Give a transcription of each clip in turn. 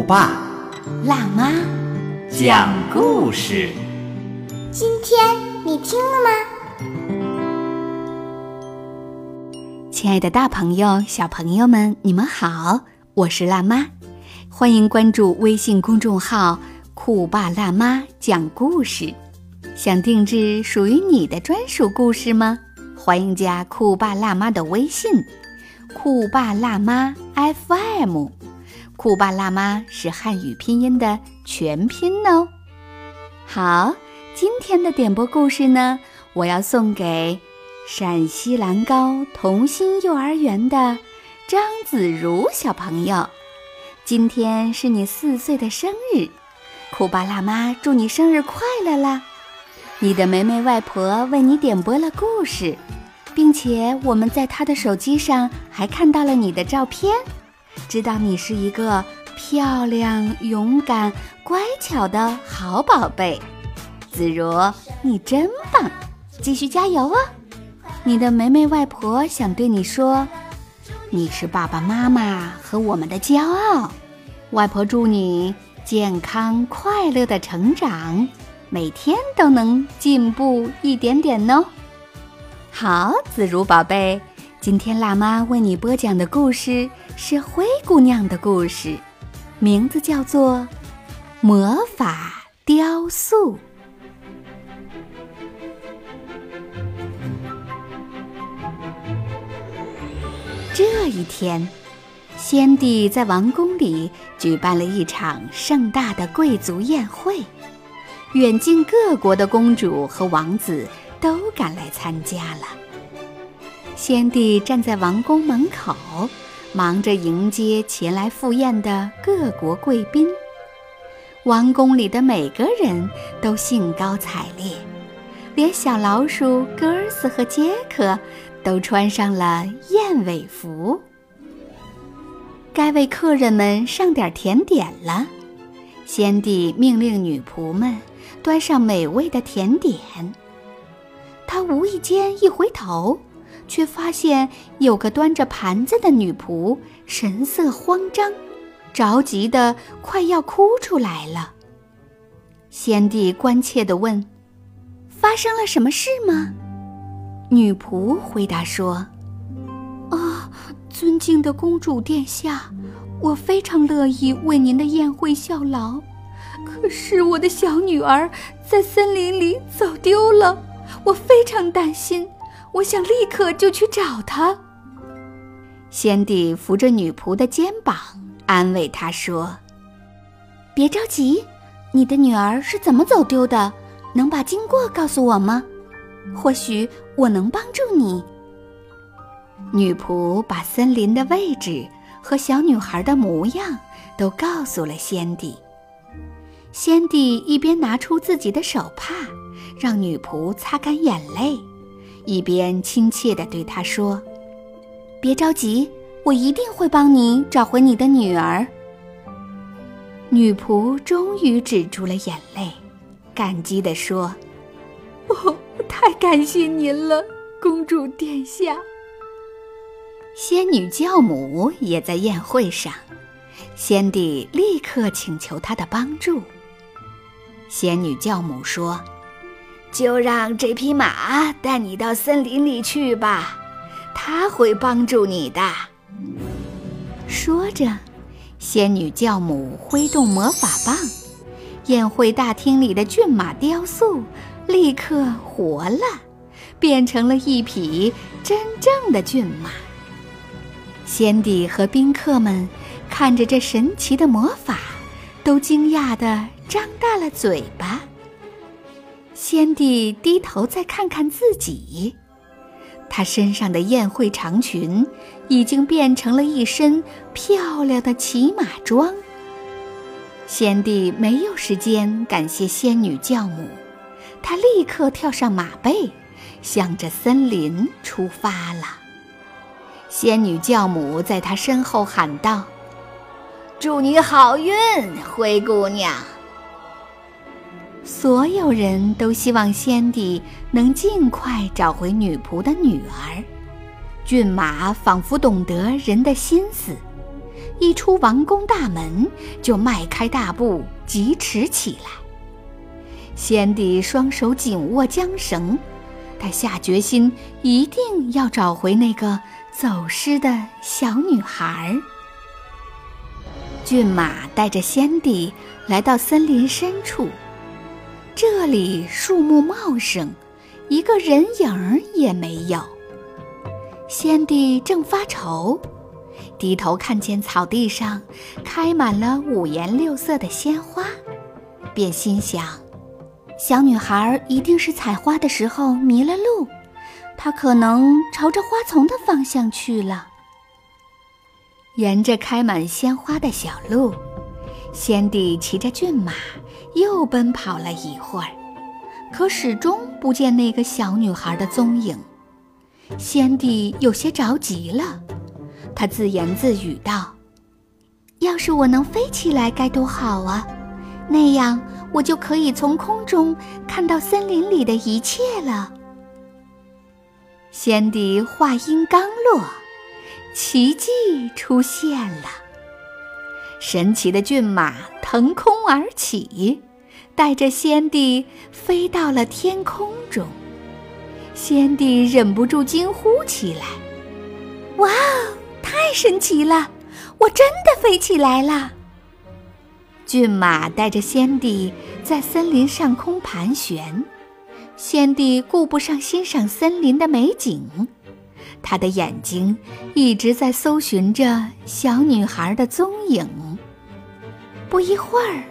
酷爸辣妈讲故事，今天你听了吗？亲爱的大朋友、小朋友们，你们好，我是辣妈，欢迎关注微信公众号“酷爸辣妈讲故事”。想定制属于你的专属故事吗？欢迎加酷爸辣妈的微信“酷爸辣妈 FM”。酷爸辣妈是汉语拼音的全拼哦。好，今天的点播故事呢，我要送给陕西兰高同心幼儿园的张子如小朋友。今天是你四岁的生日，酷爸辣妈祝你生日快乐啦！你的梅梅外婆为你点播了故事，并且我们在她的手机上还看到了你的照片。知道你是一个漂亮、勇敢、乖巧的好宝贝，子如，你真棒，继续加油哦！你的梅梅外婆想对你说，你是爸爸妈妈和我们的骄傲。外婆祝你健康快乐的成长，每天都能进步一点点哦。好，子如宝贝。今天辣妈为你播讲的故事是灰姑娘的故事，名字叫做《魔法雕塑》。这一天，先帝在王宫里举办了一场盛大的贵族宴会，远近各国的公主和王子都赶来参加了。先帝站在王宫门口，忙着迎接前来赴宴的各国贵宾。王宫里的每个人都兴高采烈，连小老鼠戈尔斯和杰克都穿上了燕尾服。该为客人们上点甜点了。先帝命令女仆们端上美味的甜点。他无意间一回头。却发现有个端着盘子的女仆神色慌张，着急的快要哭出来了。先帝关切地问：“发生了什么事吗？”女仆回答说：“啊，尊敬的公主殿下，我非常乐意为您的宴会效劳，可是我的小女儿在森林里走丢了，我非常担心。”我想立刻就去找他。先帝扶着女仆的肩膀，安慰她说：“别着急，你的女儿是怎么走丢的？能把经过告诉我吗？或许我能帮助你。”女仆把森林的位置和小女孩的模样都告诉了先帝。先帝一边拿出自己的手帕，让女仆擦干眼泪。一边亲切地对他说：“别着急，我一定会帮你找回你的女儿。”女仆终于止住了眼泪，感激地说：“哦，太感谢您了，公主殿下。”仙女教母也在宴会上，先帝立刻请求她的帮助。仙女教母说。就让这匹马带你到森林里去吧，它会帮助你的。说着，仙女教母挥动魔法棒，宴会大厅里的骏马雕塑立刻活了，变成了一匹真正的骏马。先帝和宾客们看着这神奇的魔法，都惊讶的张大了嘴。先帝低头再看看自己，她身上的宴会长裙已经变成了一身漂亮的骑马装。先帝没有时间感谢仙女教母，他立刻跳上马背，向着森林出发了。仙女教母在他身后喊道：“祝你好运，灰姑娘。”所有人都希望先帝能尽快找回女仆的女儿。骏马仿佛懂得人的心思，一出王宫大门就迈开大步疾驰起来。先帝双手紧握缰绳，他下决心一定要找回那个走失的小女孩。骏马带着先帝来到森林深处。这里树木茂盛，一个人影儿也没有。先帝正发愁，低头看见草地上开满了五颜六色的鲜花，便心想：小女孩一定是采花的时候迷了路，她可能朝着花丛的方向去了。沿着开满鲜花的小路，先帝骑着骏马。又奔跑了一会儿，可始终不见那个小女孩的踪影。先帝有些着急了，他自言自语道：“要是我能飞起来该多好啊！那样我就可以从空中看到森林里的一切了。”先帝话音刚落，奇迹出现了。神奇的骏马腾空而起，带着先帝飞到了天空中。先帝忍不住惊呼起来：“哇哦，太神奇了！我真的飞起来了！”骏马带着先帝在森林上空盘旋，先帝顾不上欣赏森林的美景，他的眼睛一直在搜寻着小女孩的踪影。不一会儿，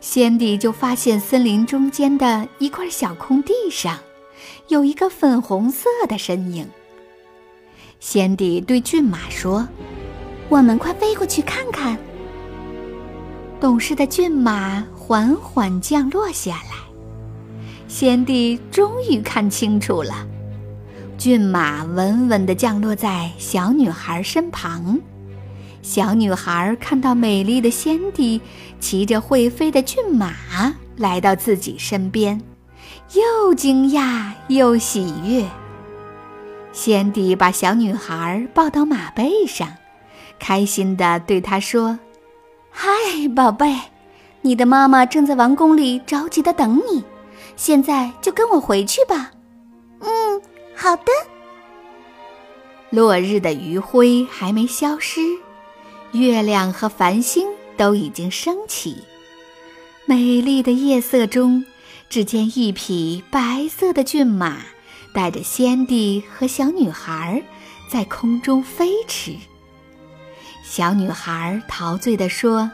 先帝就发现森林中间的一块小空地上，有一个粉红色的身影。先帝对骏马说：“我们快飞过去看看。”懂事的骏马缓缓降落下来，先帝终于看清楚了，骏马稳稳地降落在小女孩身旁。小女孩看到美丽的仙帝骑着会飞的骏马来到自己身边，又惊讶又喜悦。仙帝把小女孩抱到马背上，开心地对她说：“嗨，宝贝，你的妈妈正在王宫里着急地等你，现在就跟我回去吧。”“嗯，好的。”落日的余晖还没消失。月亮和繁星都已经升起，美丽的夜色中，只见一匹白色的骏马带着先帝和小女孩在空中飞驰。小女孩陶醉地说：“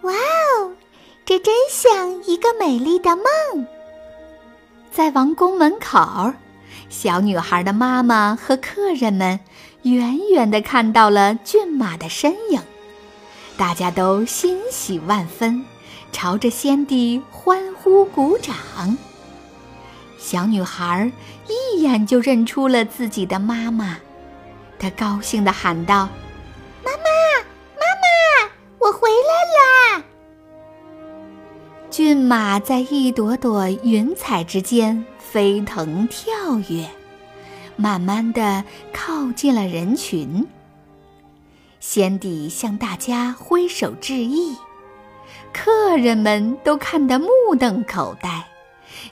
哇哦，这真像一个美丽的梦。”在王宫门口，小女孩的妈妈和客人们。远远地看到了骏马的身影，大家都欣喜万分，朝着先帝欢呼鼓掌。小女孩一眼就认出了自己的妈妈，她高兴地喊道：“妈妈，妈妈，我回来啦！”骏马在一朵朵云彩之间飞腾跳跃。慢慢的靠近了人群。先帝向大家挥手致意，客人们都看得目瞪口呆，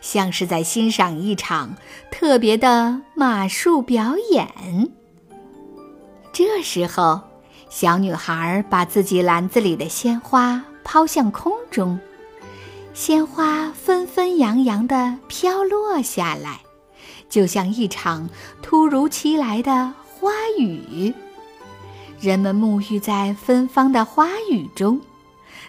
像是在欣赏一场特别的马术表演。这时候，小女孩把自己篮子里的鲜花抛向空中，鲜花纷纷扬扬地飘落下来。就像一场突如其来的花雨，人们沐浴在芬芳的花雨中，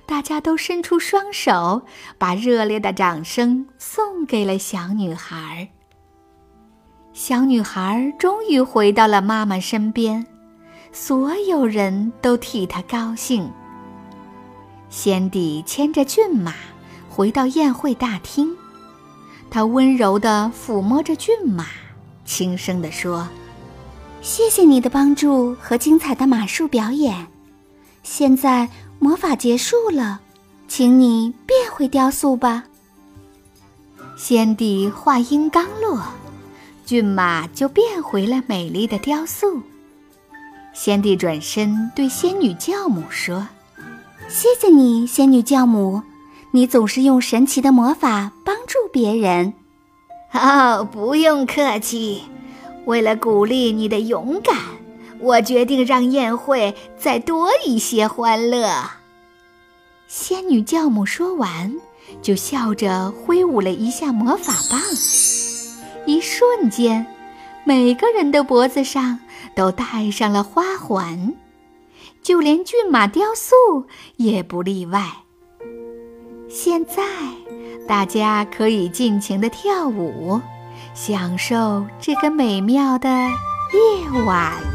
大家都伸出双手，把热烈的掌声送给了小女孩。小女孩终于回到了妈妈身边，所有人都替她高兴。先帝牵着骏马回到宴会大厅，他温柔地抚摸着骏马，轻声地说：“谢谢你的帮助和精彩的马术表演。现在魔法结束了，请你变回雕塑吧。”先帝话音刚落，骏马就变回了美丽的雕塑。先帝转身对仙女教母说。谢谢你，仙女教母，你总是用神奇的魔法助别人。哦，不用客气。为了鼓励你的勇敢，我决定让宴会再多一些欢乐。仙女教母说完，就笑着挥舞了一下魔法棒，一瞬间，每个人的脖子上都戴上了花环。就连骏马雕塑也不例外。现在，大家可以尽情的跳舞，享受这个美妙的夜晚。